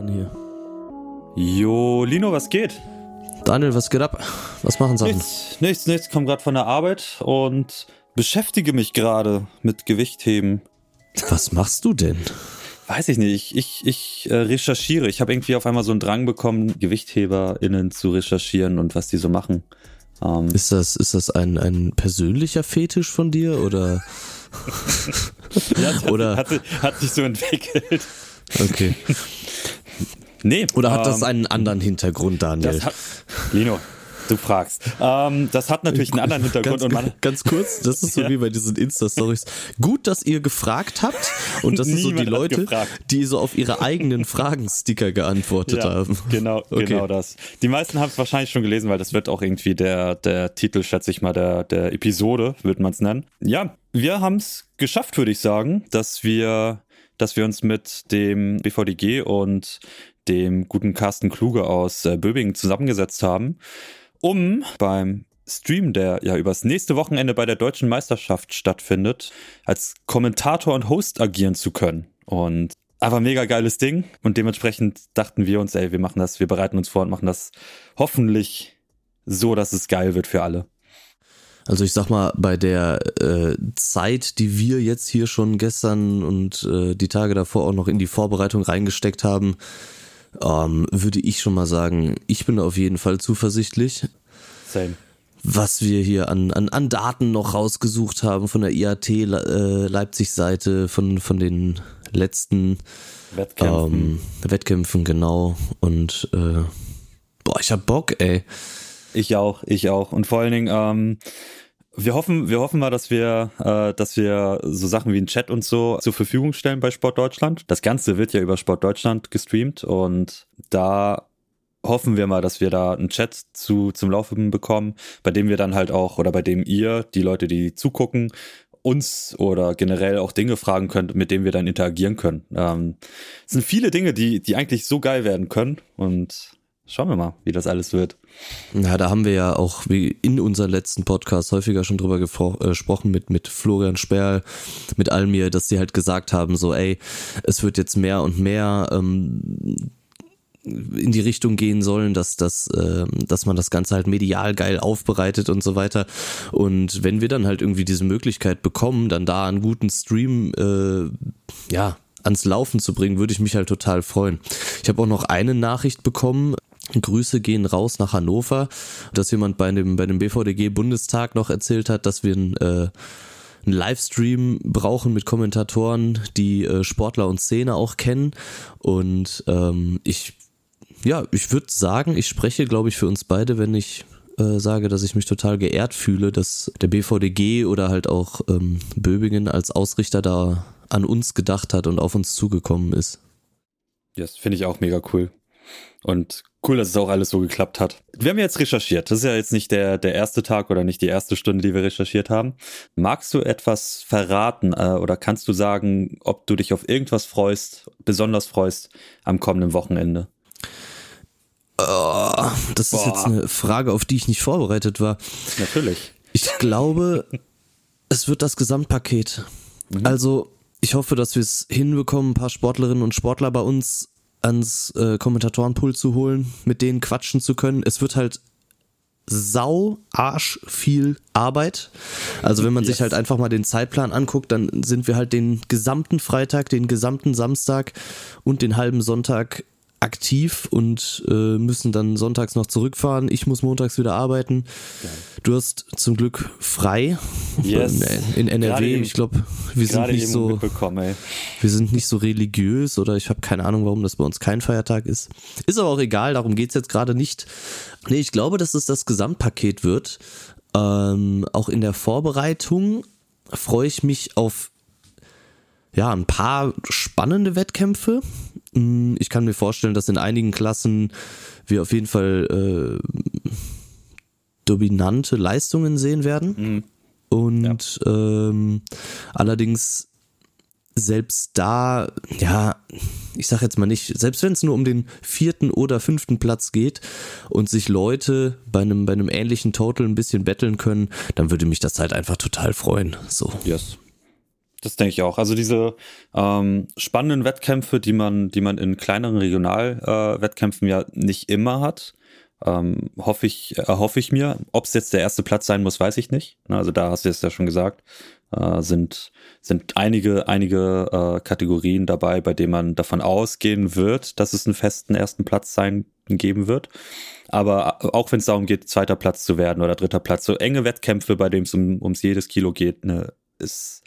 an hier. Jo, Lino, was geht? Daniel, was geht ab? Was machen Sachen? Nichts, nichts, nichts. Komm gerade von der Arbeit und beschäftige mich gerade mit Gewichtheben. Was machst du denn? Weiß ich nicht. Ich, ich äh, recherchiere. Ich habe irgendwie auf einmal so einen Drang bekommen, GewichtheberInnen zu recherchieren und was die so machen. Ähm, ist das, ist das ein, ein persönlicher Fetisch von dir oder? ja, hat, oder hat, hat sich so entwickelt. Okay. Nee. Oder hat ähm, das einen anderen Hintergrund, Daniel? Hat, Lino, du fragst. Ähm, das hat natürlich einen anderen Hintergrund. Ganz, und man, ganz kurz, das ist so ja. wie bei diesen Insta-Stories. Gut, dass ihr gefragt habt und das sind so die Leute, die so auf ihre eigenen Fragen-Sticker geantwortet ja, haben. Genau, okay. genau das. Die meisten haben es wahrscheinlich schon gelesen, weil das wird auch irgendwie der, der Titel, schätze ich mal, der, der Episode, wird man es nennen. Ja, wir haben es geschafft, würde ich sagen, dass wir dass wir uns mit dem BVDG und dem guten Carsten Kluge aus äh, Böbingen zusammengesetzt haben, um beim Stream, der ja übers nächste Wochenende bei der deutschen Meisterschaft stattfindet, als Kommentator und Host agieren zu können. Und aber mega geiles Ding. Und dementsprechend dachten wir uns, ey, wir machen das, wir bereiten uns vor und machen das hoffentlich so, dass es geil wird für alle. Also ich sag mal, bei der äh, Zeit, die wir jetzt hier schon gestern und äh, die Tage davor auch noch in die Vorbereitung reingesteckt haben, ähm, würde ich schon mal sagen, ich bin auf jeden Fall zuversichtlich. Same. Was wir hier an, an, an Daten noch rausgesucht haben von der IAT äh, Leipzig-Seite, von, von den letzten Wettkämpfen. Ähm, Wettkämpfen, genau. Und äh, boah, ich hab Bock, ey. Ich auch, ich auch. Und vor allen Dingen, ähm, wir hoffen, wir hoffen mal, dass wir, äh, dass wir so Sachen wie ein Chat und so zur Verfügung stellen bei Sport Deutschland. Das Ganze wird ja über Sport Deutschland gestreamt und da hoffen wir mal, dass wir da einen Chat zu, zum Laufen bekommen, bei dem wir dann halt auch, oder bei dem ihr, die Leute, die zugucken, uns oder generell auch Dinge fragen könnt, mit denen wir dann interagieren können. Ähm, es sind viele Dinge, die, die eigentlich so geil werden können und Schauen wir mal, wie das alles wird. Ja, da haben wir ja auch wie in unserem letzten Podcast häufiger schon drüber äh, gesprochen mit, mit Florian Sperl, mit Almir, dass die halt gesagt haben, so, ey, es wird jetzt mehr und mehr ähm, in die Richtung gehen sollen, dass, dass, äh, dass man das Ganze halt medial geil aufbereitet und so weiter. Und wenn wir dann halt irgendwie diese Möglichkeit bekommen, dann da einen guten Stream, äh, ja, ans Laufen zu bringen, würde ich mich halt total freuen. Ich habe auch noch eine Nachricht bekommen Grüße gehen raus nach Hannover, dass jemand bei dem, bei dem BVDG Bundestag noch erzählt hat, dass wir ein, äh, einen Livestream brauchen mit Kommentatoren, die äh, Sportler und Szene auch kennen. Und ähm, ich, ja, ich würde sagen, ich spreche, glaube ich, für uns beide, wenn ich äh, sage, dass ich mich total geehrt fühle, dass der BVDG oder halt auch ähm, Böbingen als Ausrichter da an uns gedacht hat und auf uns zugekommen ist. Das finde ich auch mega cool. Und cool, dass es auch alles so geklappt hat. Wir haben jetzt recherchiert. Das ist ja jetzt nicht der, der erste Tag oder nicht die erste Stunde, die wir recherchiert haben. Magst du etwas verraten äh, oder kannst du sagen, ob du dich auf irgendwas freust, besonders freust am kommenden Wochenende? Oh, das Boah. ist jetzt eine Frage, auf die ich nicht vorbereitet war. Natürlich. Ich glaube, es wird das Gesamtpaket. Mhm. Also, ich hoffe, dass wir es hinbekommen, ein paar Sportlerinnen und Sportler bei uns ans äh, Kommentatorenpool zu holen, mit denen quatschen zu können. Es wird halt sau arsch viel Arbeit. Also wenn man yes. sich halt einfach mal den Zeitplan anguckt, dann sind wir halt den gesamten Freitag, den gesamten Samstag und den halben Sonntag aktiv und äh, müssen dann sonntags noch zurückfahren. Ich muss montags wieder arbeiten. Geil. Du hast zum Glück frei yes. in, in NRW. Ich glaube, wir sind nicht so wir sind nicht so religiös oder ich habe keine Ahnung, warum das bei uns kein Feiertag ist. Ist aber auch egal, darum geht's jetzt gerade nicht. Nee, ich glaube, dass es das Gesamtpaket wird. Ähm, auch in der Vorbereitung freue ich mich auf ja, ein paar spannende Wettkämpfe. Mm, ich kann mir vorstellen, dass in einigen Klassen wir auf jeden Fall äh, dominante Leistungen sehen werden. Mhm. Und ja. ähm, allerdings selbst da, ja, ich sag jetzt mal nicht, selbst wenn es nur um den vierten oder fünften Platz geht und sich Leute bei einem, bei einem ähnlichen Total ein bisschen betteln können, dann würde mich das halt einfach total freuen. So. Yes. Das denke ich auch. Also diese ähm, spannenden Wettkämpfe, die man, die man in kleineren Regionalwettkämpfen äh, ja nicht immer hat, ähm, hoffe ich, erhoffe ich mir. Ob es jetzt der erste Platz sein muss, weiß ich nicht. Also da hast du es ja schon gesagt. Äh, sind, sind einige, einige äh, Kategorien dabei, bei denen man davon ausgehen wird, dass es einen festen ersten Platz sein geben wird. Aber auch wenn es darum geht, zweiter Platz zu werden oder dritter Platz, so enge Wettkämpfe, bei denen es um, ums jedes Kilo geht, ne, ist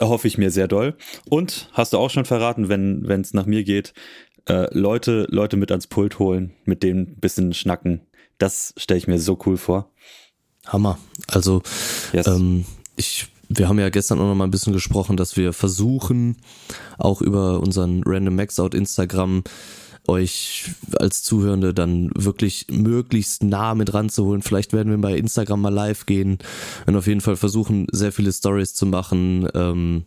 erhoffe ich mir sehr doll. Und hast du auch schon verraten, wenn es nach mir geht, äh, Leute, Leute mit ans Pult holen, mit denen ein bisschen schnacken. Das stelle ich mir so cool vor. Hammer. Also yes. ähm, ich wir haben ja gestern auch noch mal ein bisschen gesprochen, dass wir versuchen, auch über unseren Random Maxout Instagram euch als Zuhörende dann wirklich möglichst nah mit ranzuholen. Vielleicht werden wir bei Instagram mal live gehen und auf jeden Fall versuchen, sehr viele Stories zu machen. Ähm,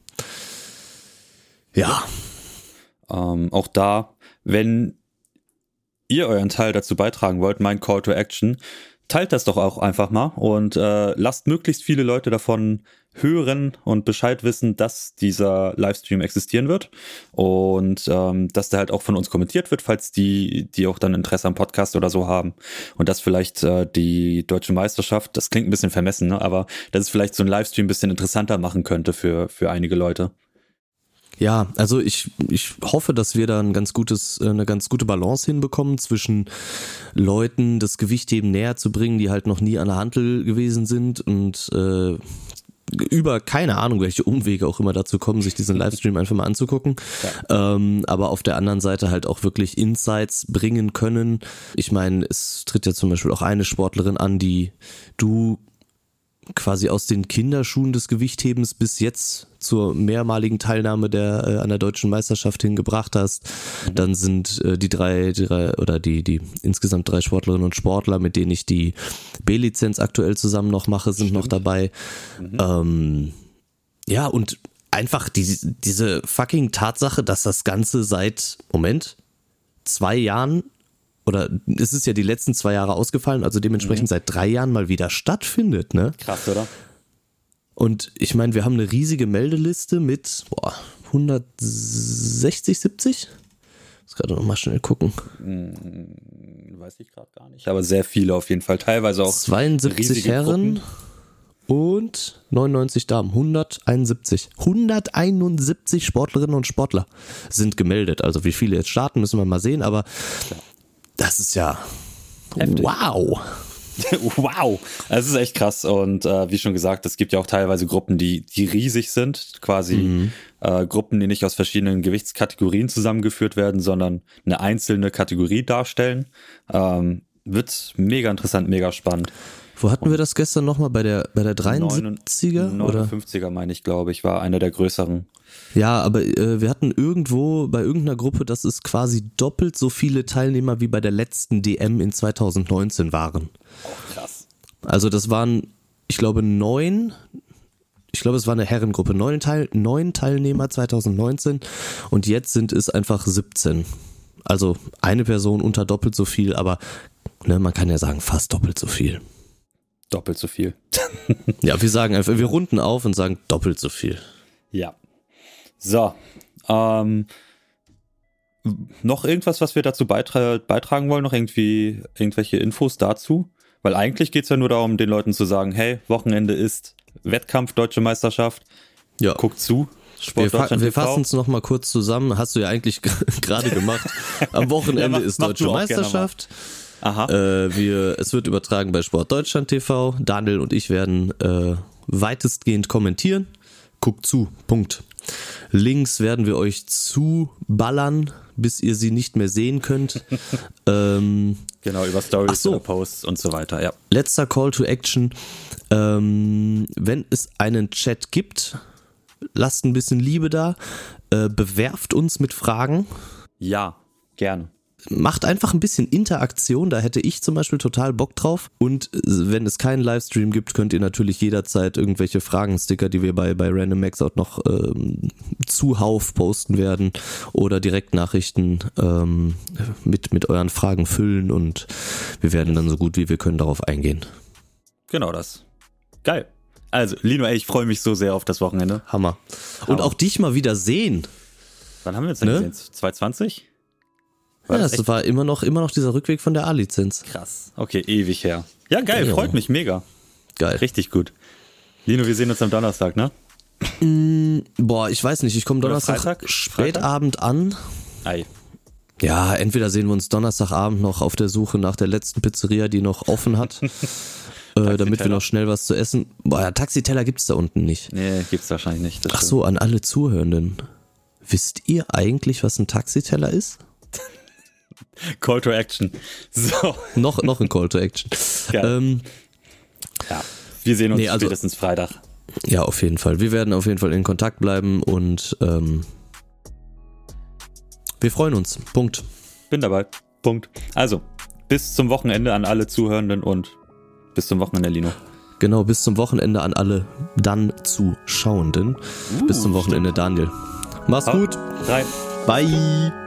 ja. Ähm, auch da, wenn ihr euren Teil dazu beitragen wollt, mein Call to Action, teilt das doch auch einfach mal und äh, lasst möglichst viele Leute davon hören und Bescheid wissen, dass dieser Livestream existieren wird und ähm, dass der halt auch von uns kommentiert wird, falls die, die auch dann Interesse am Podcast oder so haben und dass vielleicht äh, die deutsche Meisterschaft, das klingt ein bisschen vermessen, ne, aber dass es vielleicht so ein Livestream ein bisschen interessanter machen könnte für, für einige Leute. Ja, also ich, ich hoffe, dass wir da ein ganz gutes, äh, eine ganz gute Balance hinbekommen zwischen Leuten das Gewichtheben näher zu bringen, die halt noch nie an der Handel gewesen sind und äh, über keine Ahnung, welche Umwege auch immer dazu kommen, sich diesen Livestream einfach mal anzugucken. Ja. Ähm, aber auf der anderen Seite halt auch wirklich Insights bringen können. Ich meine, es tritt ja zum Beispiel auch eine Sportlerin an, die du quasi aus den Kinderschuhen des Gewichthebens bis jetzt zur mehrmaligen Teilnahme der äh, an der deutschen Meisterschaft hingebracht hast. Mhm. Dann sind äh, die drei, drei oder die die insgesamt drei Sportlerinnen und Sportler, mit denen ich die B-Lizenz aktuell zusammen noch mache, sind Stimmt. noch dabei. Mhm. Ähm, ja und einfach die, diese fucking Tatsache, dass das Ganze seit Moment zwei Jahren oder es ist ja die letzten zwei Jahre ausgefallen, also dementsprechend mhm. seit drei Jahren mal wieder stattfindet, ne? Krass, oder? Und ich meine, wir haben eine riesige Meldeliste mit boah, 160, 70? Ich muss gerade nochmal schnell gucken. Hm, weiß ich gerade gar nicht. Aber sehr viele auf jeden Fall. Teilweise auch 72 Herren und 99 Damen. 171. 171 Sportlerinnen und Sportler sind gemeldet. Also wie viele jetzt starten, müssen wir mal sehen. Aber das ist ja Heftig. wow. wow, das ist echt krass. Und äh, wie schon gesagt, es gibt ja auch teilweise Gruppen, die, die riesig sind, quasi mhm. äh, Gruppen, die nicht aus verschiedenen Gewichtskategorien zusammengeführt werden, sondern eine einzelne Kategorie darstellen. Ähm, wird mega interessant, mega spannend. Wo hatten wir das gestern nochmal? Bei der, bei der 73er? 59er meine ich, glaube ich, war einer der größeren. Ja, aber äh, wir hatten irgendwo bei irgendeiner Gruppe, dass es quasi doppelt so viele Teilnehmer wie bei der letzten DM in 2019 waren. Oh, krass. Also das waren, ich glaube, neun, ich glaube, es war eine Herrengruppe, neun, Teil, neun Teilnehmer 2019 und jetzt sind es einfach 17. Also eine Person unter doppelt so viel, aber ne, man kann ja sagen, fast doppelt so viel. Doppelt so viel. ja, wir sagen einfach, wir runden auf und sagen doppelt so viel. Ja. So. Ähm, noch irgendwas, was wir dazu beitra beitragen wollen? Noch irgendwie irgendwelche Infos dazu? Weil eigentlich geht es ja nur darum, den Leuten zu sagen, hey, Wochenende ist Wettkampf, Deutsche Meisterschaft. Ja. Guckt zu. Sport wir, fa wir fassen es nochmal kurz zusammen. Hast du ja eigentlich gerade gemacht. Am Wochenende ja, mach, ist Deutsche Meisterschaft. Aha. Äh, wir, es wird übertragen bei Sport Deutschland TV. Daniel und ich werden äh, weitestgehend kommentieren. Guckt zu. Punkt. Links werden wir euch zuballern, bis ihr sie nicht mehr sehen könnt. ähm, genau, über Stories, so. Posts und so weiter, ja. Letzter Call to Action. Ähm, wenn es einen Chat gibt, lasst ein bisschen Liebe da. Äh, bewerft uns mit Fragen. Ja, gerne macht einfach ein bisschen Interaktion, da hätte ich zum Beispiel total Bock drauf. Und äh, wenn es keinen Livestream gibt, könnt ihr natürlich jederzeit irgendwelche Fragensticker, die wir bei, bei Random Max auch noch ähm, zuhauf posten werden oder Direktnachrichten ähm, mit, mit euren Fragen füllen und wir werden dann so gut wie wir können darauf eingehen. Genau das. Geil. Also, Lino, ey, ich freue mich so sehr auf das Wochenende. Hammer. Und auch dich mal wieder sehen. Wann haben wir jetzt denn ne? 220? War ja, das es war immer noch, immer noch dieser Rückweg von der A-Lizenz. Krass. Okay, ewig her. Ja, geil, genau. freut mich mega. Geil. Richtig gut. Lino, wir sehen uns am Donnerstag, ne? Mm, boah, ich weiß nicht. Ich komme Donnerstag Freitag? spätabend an. Ei. Ja, entweder sehen wir uns Donnerstagabend noch auf der Suche nach der letzten Pizzeria, die noch offen hat. Äh, damit wir noch schnell was zu essen. Boah, ja, Taxiteller gibt's da unten nicht. Nee, gibt's wahrscheinlich nicht. Ach so, an alle Zuhörenden. Wisst ihr eigentlich, was ein Taxiteller ist? Call to Action. So. Noch, noch ein Call to Action. Geil. Ähm, Ja. Wir sehen uns Nee, also- spätestens Freitag. ja, auf jeden Fall. Wir werden auf jeden Fall in Kontakt bleiben und ähm, wir freuen uns. Punkt. Bin dabei. Punkt. Also, bis zum Wochenende an alle Zuhörenden und bis zum Wochenende, Lino. Genau, bis zum Wochenende an alle dann Zuschauenden. bis zum Wochenende, Daniel. Mach's Hau gut. Rein. Bye.